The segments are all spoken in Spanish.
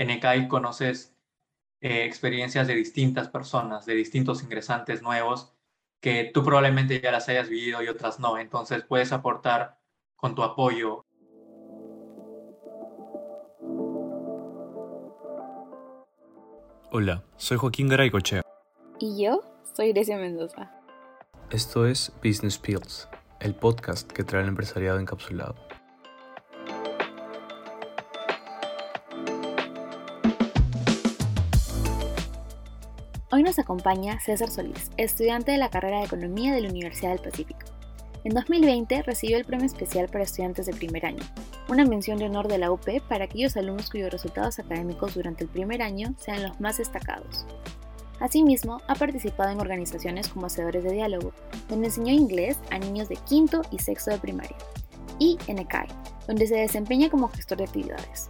en ECAI conoces eh, experiencias de distintas personas, de distintos ingresantes nuevos, que tú probablemente ya las hayas vivido y otras no. Entonces puedes aportar con tu apoyo. Hola, soy Joaquín Garaycochea. Y yo soy Grecia Mendoza. Esto es Business Pills, el podcast que trae el empresariado encapsulado. Hoy nos acompaña César Solís, estudiante de la carrera de Economía de la Universidad del Pacífico. En 2020 recibió el premio especial para estudiantes de primer año, una mención de honor de la UP para aquellos alumnos cuyos resultados académicos durante el primer año sean los más destacados. Asimismo, ha participado en organizaciones como Hacedores de Diálogo, donde enseñó inglés a niños de quinto y sexto de primaria, y en ECAI, donde se desempeña como gestor de actividades.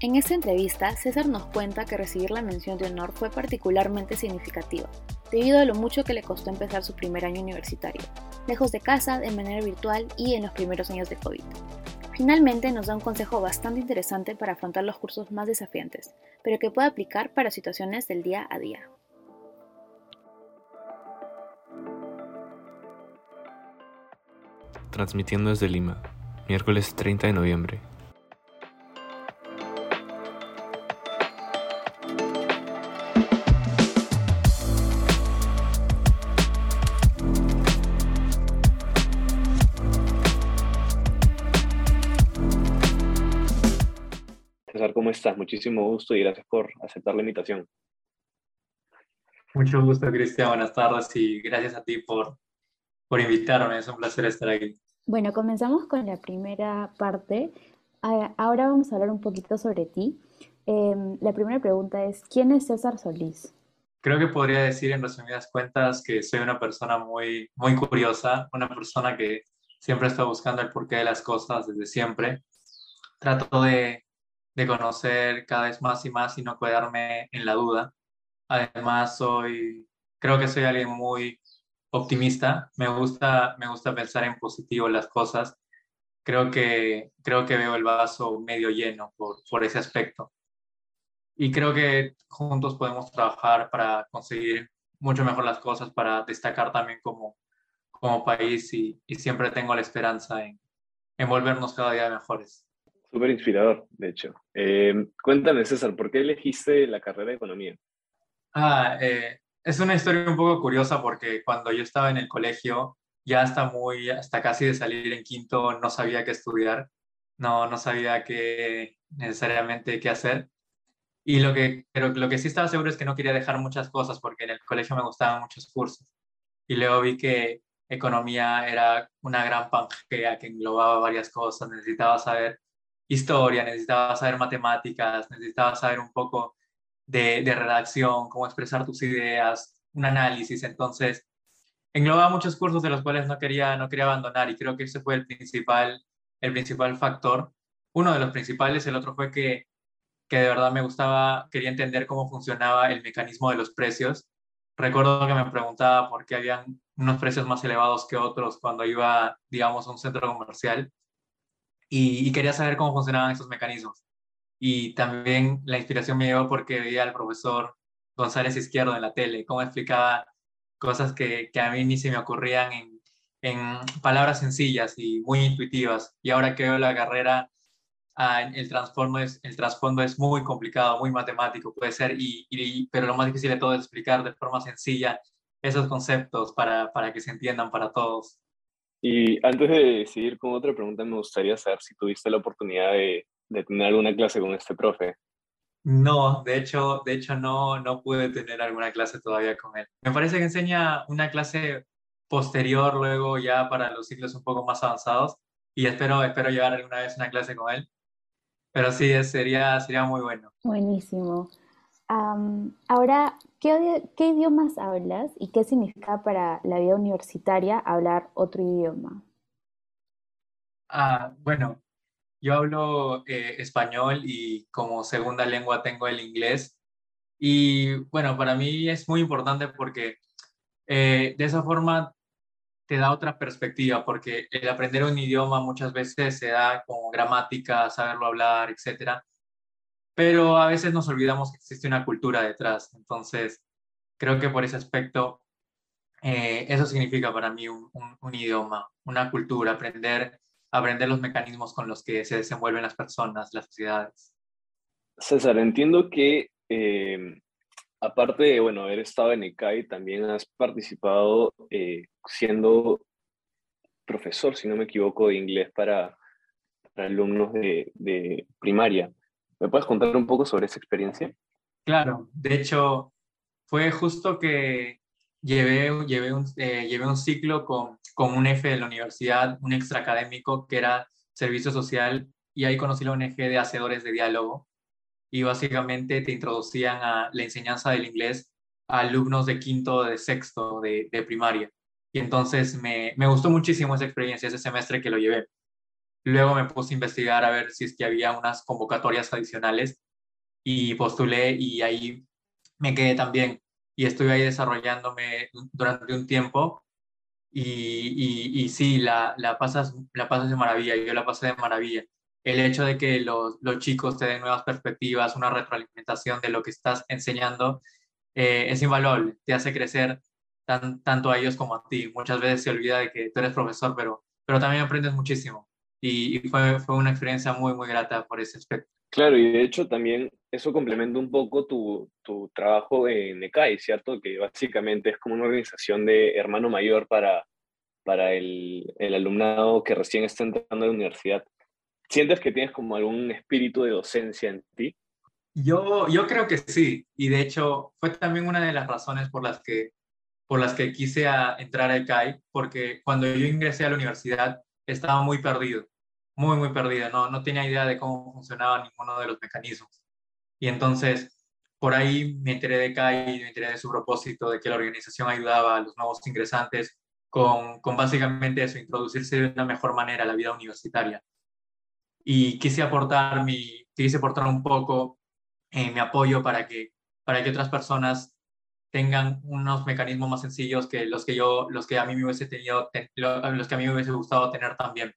En esta entrevista, César nos cuenta que recibir la mención de honor fue particularmente significativa, debido a lo mucho que le costó empezar su primer año universitario, lejos de casa, de manera virtual y en los primeros años de COVID. Finalmente nos da un consejo bastante interesante para afrontar los cursos más desafiantes, pero que puede aplicar para situaciones del día a día. Transmitiendo desde Lima, miércoles 30 de noviembre, estás? Muchísimo gusto y gracias por aceptar la invitación. Mucho gusto, Cristian. Buenas tardes y gracias a ti por, por invitarme. Es un placer estar aquí. Bueno, comenzamos con la primera parte. Ahora vamos a hablar un poquito sobre ti. Em, la primera pregunta es, ¿quién es César Solís? Creo que podría decir en resumidas cuentas que soy una persona muy, muy curiosa, una persona que siempre está buscando el porqué de las cosas desde siempre. Trato de de conocer cada vez más y más y no quedarme en la duda. Además, soy, creo que soy alguien muy optimista. Me gusta, me gusta pensar en positivo las cosas. Creo que, creo que veo el vaso medio lleno por, por ese aspecto. Y creo que juntos podemos trabajar para conseguir mucho mejor las cosas, para destacar también como, como país y, y siempre tengo la esperanza en, en volvernos cada día mejores. Súper inspirador, de hecho. Eh, cuéntame, César, ¿por qué elegiste la carrera de economía? Ah, eh, es una historia un poco curiosa porque cuando yo estaba en el colegio, ya hasta muy, hasta casi de salir en quinto, no sabía qué estudiar, no, no sabía qué necesariamente qué hacer. Y lo que, pero lo que sí estaba seguro es que no quería dejar muchas cosas porque en el colegio me gustaban muchos cursos. Y luego vi que economía era una gran pangea que englobaba varias cosas, necesitaba saber historia, necesitaba saber matemáticas, necesitaba saber un poco de, redacción, cómo expresar tus ideas, un análisis. Entonces, engloba muchos cursos de los cuales no quería, no quería abandonar y creo que ese fue el principal, el principal factor. Uno de los principales, el otro fue que, que de verdad me gustaba, quería entender cómo funcionaba el mecanismo de los precios. Recuerdo que me preguntaba por qué habían unos precios más elevados que otros cuando iba, digamos, a un centro comercial y, quería saber cómo funcionaban esos mecanismos. Y también la inspiración me llegó porque veía al profesor González Izquierdo en la tele, cómo explicaba cosas que, que a mí ni se me ocurrían en, en, palabras sencillas y muy intuitivas. Y ahora que veo la carrera, ah, el, trasfondo es, el trasfondo es muy complicado, muy matemático, puede ser, y, y, pero lo más difícil de todo es explicar de forma sencilla esos conceptos para, para que se entiendan para todos. Y antes de seguir con otra pregunta, me gustaría saber si tuviste la oportunidad de, de tener alguna clase con este profe. No, de hecho, de hecho no, no pude tener alguna clase todavía con él. Me parece que enseña una clase posterior luego ya para los ciclos un poco más avanzados y espero, espero llevar alguna vez una clase con él. Pero sí, sería, sería muy bueno. Buenísimo. ahora, ¿qué, ¿qué, idiomas hablas y qué significa para la vida universitaria hablar otro idioma? Ah, bueno, yo hablo eh, español y como segunda lengua tengo el inglés. Y bueno, para mí es muy importante porque eh, de esa forma te da otra perspectiva, porque el aprender un idioma muchas veces se da como gramática, saberlo hablar, etcétera pero a veces nos olvidamos que existe una cultura detrás. Entonces, creo que por ese aspecto, eh, eso significa para mí un, idioma, una cultura, aprender, aprender los mecanismos con los que se desenvuelven las personas, las sociedades. César, entiendo que eh, aparte de bueno, haber estado en ECAI, también has participado eh, siendo profesor, si no me equivoco, de inglés para, alumnos de, primaria. ¿Me puedes contar un poco sobre esa experiencia? Claro, de hecho, fue justo que llevé, llevé, un, eh, llevé un ciclo con, con un F de la universidad, un extra académico que era servicio social, y ahí conocí la ONG de Hacedores de Diálogo, y básicamente te introducían a la enseñanza del inglés a alumnos de quinto, de sexto, de, de primaria. Y entonces me, me, gustó muchísimo esa experiencia, ese semestre que lo llevé. Luego me puse a investigar a ver si es que había unas convocatorias adicionales y postulé y ahí me quedé también. Y estuve ahí desarrollándome durante un tiempo y, y, y sí, la, la, pasas, la pasas de maravilla, yo la pasé de maravilla. El hecho de que los, los chicos te den nuevas perspectivas, una retroalimentación de lo que estás enseñando, eh, es invaluable, te hace crecer tanto a ellos como a ti. Muchas veces se olvida de que tú eres profesor, pero, pero también aprendes muchísimo. Y, fue, fue, una experiencia muy, muy grata por ese aspecto. Claro, y de hecho también eso complementa un poco tu, tu trabajo en ECAI, ¿cierto? Que básicamente es como una organización de hermano mayor para, para el, el alumnado que recién está entrando a la universidad. ¿Sientes que tienes como algún espíritu de docencia en ti? Yo, yo creo que sí, y de hecho fue también una de las razones por las que por las que quise a entrar a ECAI, porque cuando yo ingresé a la universidad estaba muy perdido, muy, muy perdido, no, no tenía idea de cómo funcionaba ninguno de los mecanismos. Y entonces, por ahí me enteré de ECAI, me enteré de su propósito, de que la organización ayudaba a los nuevos ingresantes con, con básicamente eso, introducirse de una mejor manera a la vida universitaria. Y quise aportar, mi, quise aportar un poco eh, mi apoyo para que, para que otras personas tengan unos mecanismos más sencillos que los que yo, los que a mí me hubiese tenido, los que a mí me hubiese gustado tener también.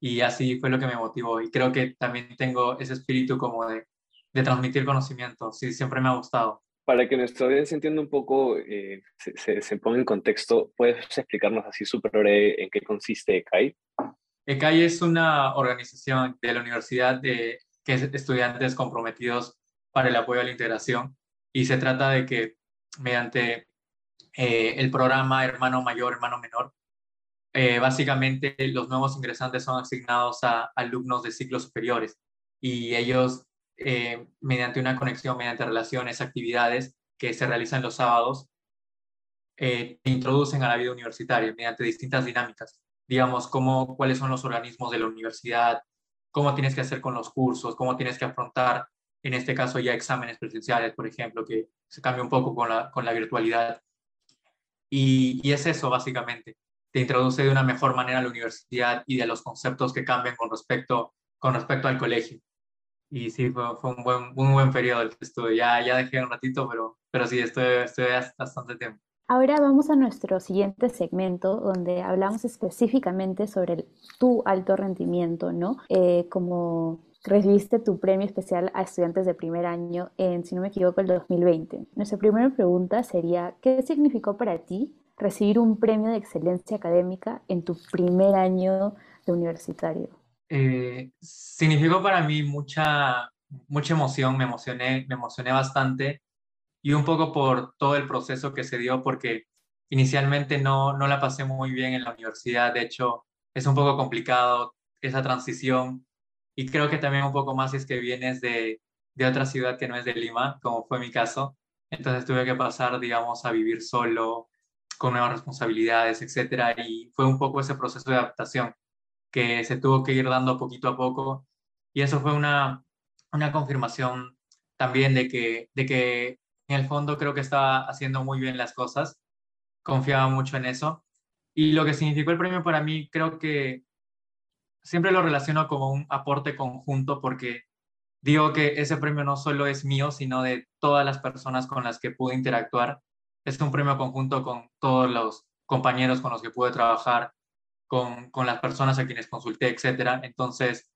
Y así fue lo que me motivó. Y creo que también tengo ese espíritu como de, de transmitir conocimiento. Sí, siempre me ha gustado. Para que nuestra audiencia entienda un poco, eh, se, se, ponga en contexto, ¿puedes explicarnos así súper breve en qué consiste ECAI? ECAI es una organización de la universidad de, que es estudiantes comprometidos para el apoyo a la integración y se trata de que mediante eh, el programa Hermano Mayor, Hermano Menor. Eh, básicamente los nuevos ingresantes son asignados a alumnos de ciclos superiores y ellos, eh, mediante una conexión, mediante relaciones, actividades que se realizan los sábados, introducen a la vida universitaria mediante distintas dinámicas. Digamos, cómo, cuáles son los organismos de la universidad, cómo tienes que hacer con los cursos, cómo tienes que afrontar en este caso ya exámenes presenciales, por ejemplo, que se cambia un poco con la, con la virtualidad. Y, y, es eso, básicamente. Te introduce de una mejor manera a la universidad y de los conceptos que cambian con respecto, con respecto al colegio. Y sí, fue, fue un, buen, un buen periodo el que estuve. Ya, ya dejé un ratito, pero, pero sí, estuve, estuve bastante tiempo. Ahora vamos a nuestro siguiente segmento donde hablamos específicamente sobre tu alto rendimiento, ¿no? Eh, como recibiste tu premio especial a estudiantes de primer año en, si no me equivoco, el 2020. Nuestra primera pregunta sería, ¿qué significó para ti recibir un premio de excelencia académica en tu primer año de universitario? Eh, significó para mí mucha, mucha emoción, me emocioné, me emocioné bastante y un poco por todo el proceso que se dio porque inicialmente no, no la pasé muy bien en la universidad, de hecho es un poco complicado esa transición y creo que también un poco más es que vienes de, de otra ciudad que no es de Lima, como fue mi caso. Entonces tuve que pasar, digamos, a vivir solo, con nuevas responsabilidades, etcétera, y fue un poco ese proceso de adaptación que se tuvo que ir dando poquito a poco, y eso fue una, una confirmación también de que, de que en el fondo creo que estaba haciendo muy bien las cosas, confiaba mucho en eso, y lo que significó el premio para mí creo que siempre lo relaciono como un aporte conjunto porque digo que ese premio no solo es mío, sino de todas las personas con las que pude interactuar. Es un premio conjunto con todos los compañeros con los que pude trabajar, con, con las personas a quienes consulté, etc. Entonces,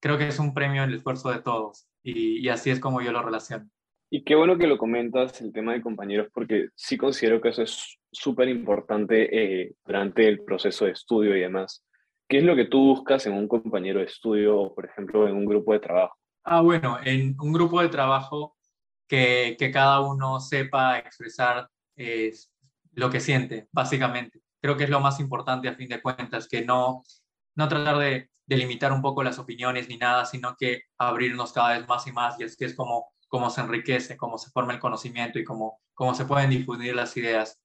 creo que es un premio el esfuerzo de todos. y, así es como yo lo relaciono. Y qué bueno que lo comentas, el tema de compañeros, porque sí considero que eso es súper importante eh, durante el proceso de estudio y demás. ¿Qué es lo que tú buscas en un compañero de estudio o, por ejemplo, en un grupo de trabajo? Ah, bueno, en un grupo de trabajo que, que cada uno sepa expresar eh, lo que siente, básicamente. Creo que es lo más importante a fin de cuentas, que no, no tratar de, de limitar un poco las opiniones ni nada, sino que abrirnos cada vez más y más y así es como, como se enriquece, cómo se forma el conocimiento y cómo, cómo se pueden difundir las ideas,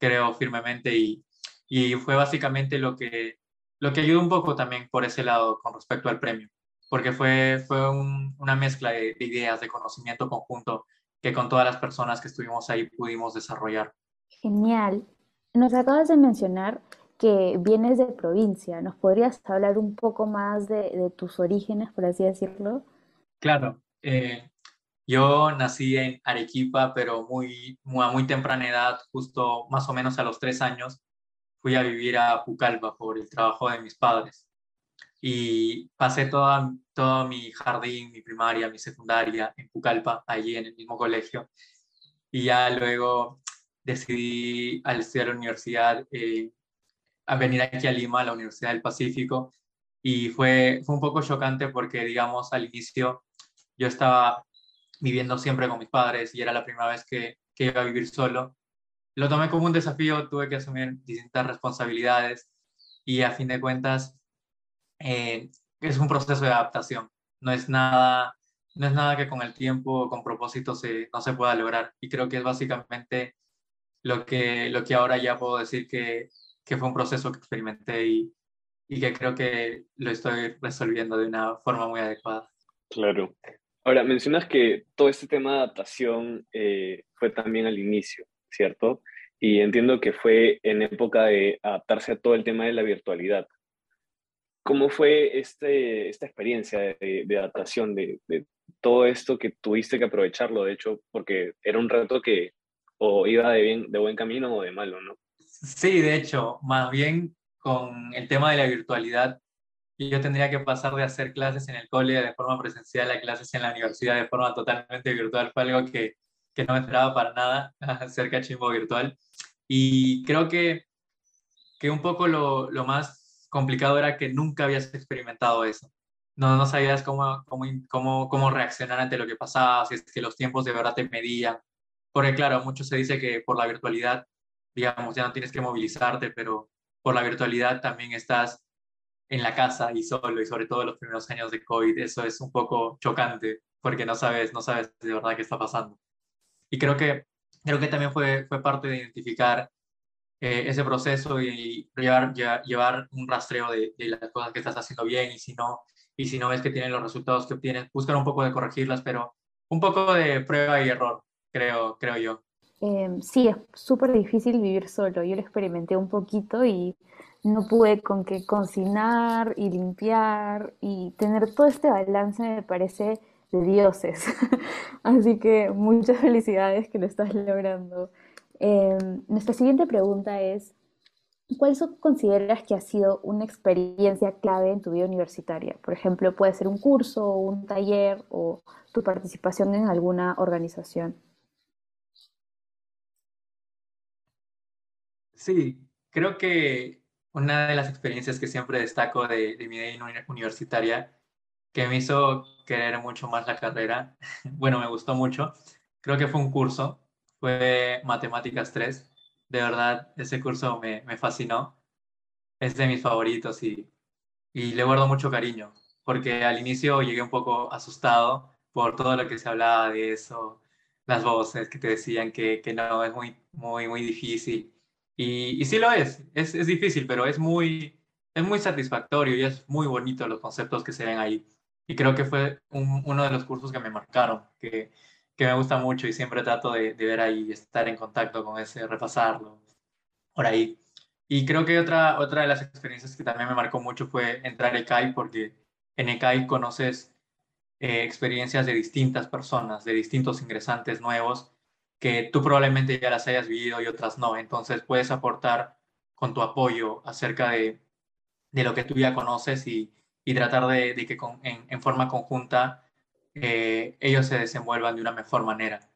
creo firmemente y, y fue básicamente lo que, lo que ayudó un poco también por ese lado con respecto al premio, porque fue, fue una mezcla de, de ideas, de conocimiento conjunto que con todas las personas que estuvimos ahí pudimos desarrollar. Genial. Nos acabas de mencionar que vienes de provincia. ¿Nos podrías hablar un poco más de, tus orígenes, por así decirlo? Claro. Eh, yo nací en Arequipa, pero muy, muy, a muy temprana edad, justo más o menos a los tres años, fui a vivir a Pucallpa por el trabajo de mis padres. Y pasé toda, todo mi jardín, mi primaria, mi secundaria en Pucallpa, allí en el mismo colegio. Y ya luego decidí, al estudiar la universidad, eh, a venir aquí a Lima, a la Universidad del Pacífico, y fue, fue un poco chocante porque, digamos, al inicio yo estaba viviendo siempre con mis padres y era la primera vez que, que iba a vivir solo. Lo tomé como un desafío, tuve que asumir distintas responsabilidades y a fin de cuentas eh, es un proceso de adaptación. No es nada, no es nada que con el tiempo, con propósito, se, no se pueda lograr. Y creo que es básicamente lo que, lo que ahora ya puedo decir que que fue un proceso que experimenté y, y que creo que lo estoy resolviendo de una forma muy adecuada. Claro. Ahora, mencionas que todo este tema de adaptación eh, fue también al inicio, ¿cierto? Y entiendo que fue en época de adaptarse a todo el tema de la virtualidad. ¿Cómo fue este, esta experiencia de, adaptación, de, de, todo esto que tuviste que aprovecharlo, de hecho, porque era un reto que o iba de, bien, de buen camino o de malo, ¿no? Sí, de hecho, más bien con el tema de la virtualidad, yo tendría que pasar de hacer clases en el cole de forma presencial a clases en la universidad de forma totalmente virtual. Fue algo que, que no me esperaba para nada, hacer cachimbo virtual. Y creo que, que un poco lo, lo, más complicado era que nunca habías experimentado eso. No, no sabías cómo, cómo, cómo, cómo reaccionar ante lo que pasaba, si es que los tiempos de verdad te medían. Porque claro, mucho se dice que por la virtualidad digamos, ya no tienes que movilizarte, pero por la virtualidad también estás en la casa y solo, y sobre todo los primeros años de COVID, eso es un poco chocante, porque no sabes, no sabes de verdad qué está pasando. Y creo que, creo que también fue, fue parte de identificar eh, ese proceso y llevar, llevar un rastreo de, de, las cosas que estás haciendo bien y si no, y si no ves que tienen los resultados que obtienes, buscar un poco de corregirlas, pero un poco de prueba y error, creo, creo yo. Eh, sí, es súper difícil vivir solo. Yo lo experimenté un poquito y no pude con que cocinar y limpiar y tener todo este balance me parece de dioses. Así que muchas felicidades que lo estás logrando. Eh, nuestra siguiente pregunta es, ¿cuál consideras que ha sido una experiencia clave en tu vida universitaria? Por ejemplo, puede ser un curso, un taller o tu participación en alguna organización. Sí, creo que una de las experiencias que siempre destaco de, mi vida universitaria, que me hizo querer mucho más la carrera, bueno, me gustó mucho, creo que fue un curso, fue Matemáticas 3. De verdad, ese curso me, me fascinó. Es de mis favoritos y, y le guardo mucho cariño, porque al inicio llegué un poco asustado por todo lo que se hablaba de eso, las voces que te decían que, que no, es muy, muy, muy difícil y, y sí lo es. es, es, difícil, pero es muy, es muy satisfactorio y es muy bonito los conceptos que se ven ahí. Y creo que fue un, uno de los cursos que me marcaron, que, que me gusta mucho y siempre trato de, de, ver ahí, estar en contacto con ese, repasarlo, por ahí. Y creo que otra, otra de las experiencias que también me marcó mucho fue entrar a ECAI, porque en ECAI conoces eh, experiencias de distintas personas, de distintos ingresantes nuevos, que tú probablemente ya las hayas vivido y otras no. Entonces puedes aportar con tu apoyo acerca de, de lo que tú ya conoces y, y tratar de, de que con, en, en, forma conjunta eh, ellos se desenvuelvan de una mejor manera.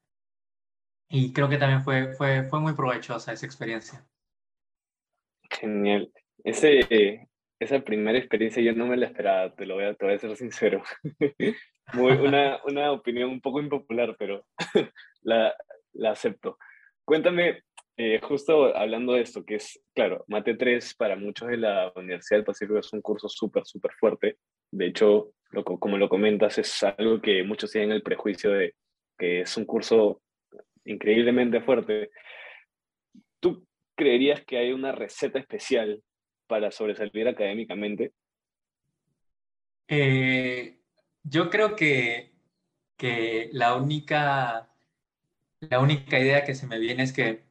Y creo que también fue, fue, fue muy provechosa esa experiencia. Genial. Ese, esa primera experiencia yo no me la esperaba, te lo voy a, te voy a ser sincero. Muy, una, una opinión un poco impopular, pero la, la acepto. Cuéntame, eh, justo hablando de esto, que es, claro, Mate 3 para muchos de la Universidad del Pacífico es un curso súper, súper fuerte. De hecho, como lo comentas, es algo que muchos tienen el prejuicio de que es un curso increíblemente fuerte. ¿Tú creerías que hay una receta especial para sobresalir académicamente? Eh, yo creo que, que la única la única idea que se me viene es que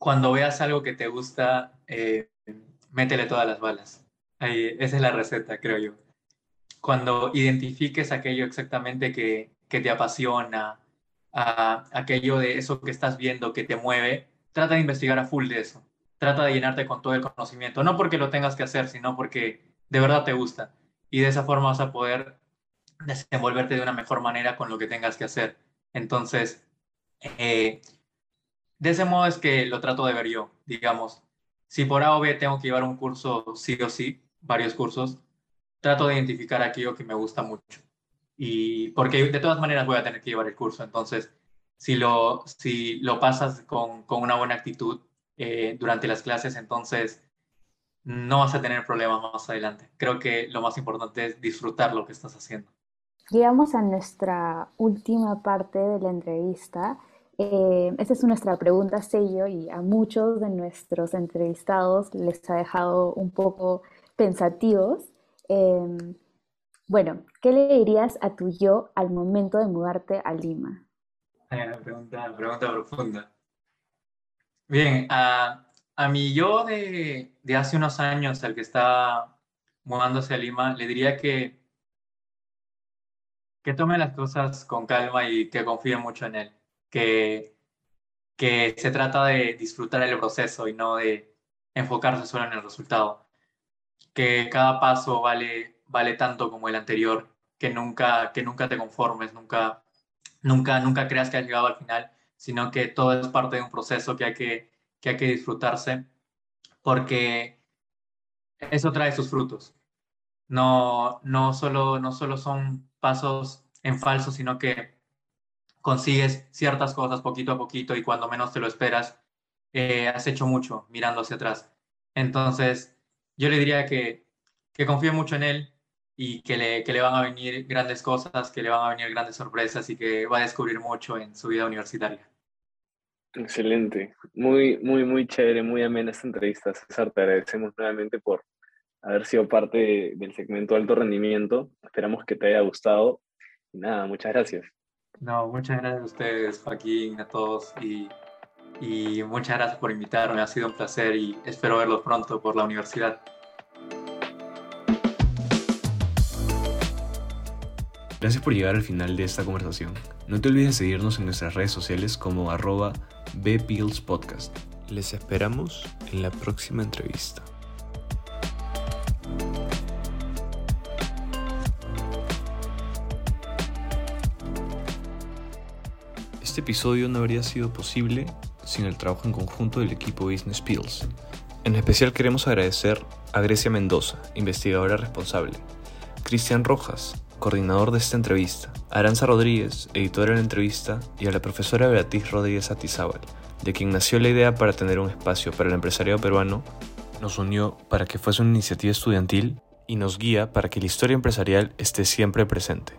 cuando veas algo que te gusta, eh, métele todas las balas. Ahí, esa es la receta, creo yo. Cuando identifiques aquello exactamente que, que te apasiona, a, aquello de eso que estás viendo que te mueve, trata de investigar a full de eso. Trata de llenarte con todo el conocimiento, no porque lo tengas que hacer, sino porque de verdad te gusta. Y de esa forma vas a poder desenvolverte de una mejor manera con lo que tengas que hacer. Entonces, eh, de ese modo es que lo trato de ver yo, digamos. Si por A o B tengo que llevar un curso sí o sí, varios cursos, trato de identificar aquello que me gusta mucho. Y porque de todas maneras voy a tener que llevar el curso. Entonces, si lo, si lo pasas con, con una buena actitud eh, durante las clases, entonces no vas a tener problemas más adelante. Creo que lo más importante es disfrutar lo que estás haciendo. Llegamos a nuestra última parte de la entrevista eh, esa es nuestra pregunta sello y a muchos de nuestros entrevistados les ha dejado un poco pensativos. Em, bueno, ¿qué le dirías a tu yo al momento de mudarte a Lima? pregunta, profunda. Bien, a, a mi yo de, de hace unos años, al que está mudándose a Lima, le diría que que tome las cosas con calma y que confíe mucho en él que, que se trata de disfrutar el proceso y no de enfocarse solo en el resultado. Que cada paso vale, vale tanto como el anterior, que nunca, que nunca te conformes, nunca, nunca, nunca creas que has llegado al final, sino que todo es parte de un proceso que hay que, que, hay que disfrutarse, porque eso trae sus frutos. No, no, solo, no solo son pasos en falso, sino que consigues ciertas cosas poquito a poquito y cuando menos te lo esperas, eh, has hecho mucho mirando hacia atrás. Entonces, yo le diría que, que confíe mucho en él y que le, que le van a venir grandes cosas, que le van a venir grandes sorpresas y que va a descubrir mucho en su vida universitaria. Excelente, muy, muy, muy chévere, muy amena esta entrevista, César. Te agradecemos nuevamente por haber sido parte del segmento Alto Rendimiento. Esperamos que te haya gustado. Y nada, muchas gracias. No, muchas gracias a ustedes, Joaquín, a todos y, y muchas gracias por invitarme. Ha sido un placer y espero verlos pronto por la universidad. Gracias por llegar al final de esta conversación. No te olvides de seguirnos en nuestras redes sociales como arroba Podcast. Les esperamos en la próxima entrevista. Este episodio no habría sido posible sin el trabajo en conjunto del equipo Business Pills. En especial queremos agradecer a Grecia Mendoza, investigadora responsable, Cristian Rojas, coordinador de esta entrevista, Aranza Rodríguez, editora de la entrevista, y a la profesora Beatriz Rodríguez Atizábal, de quien nació la idea para tener un espacio para el empresariado peruano, nos unió para que fuese una iniciativa estudiantil y nos guía para que la historia empresarial esté siempre presente.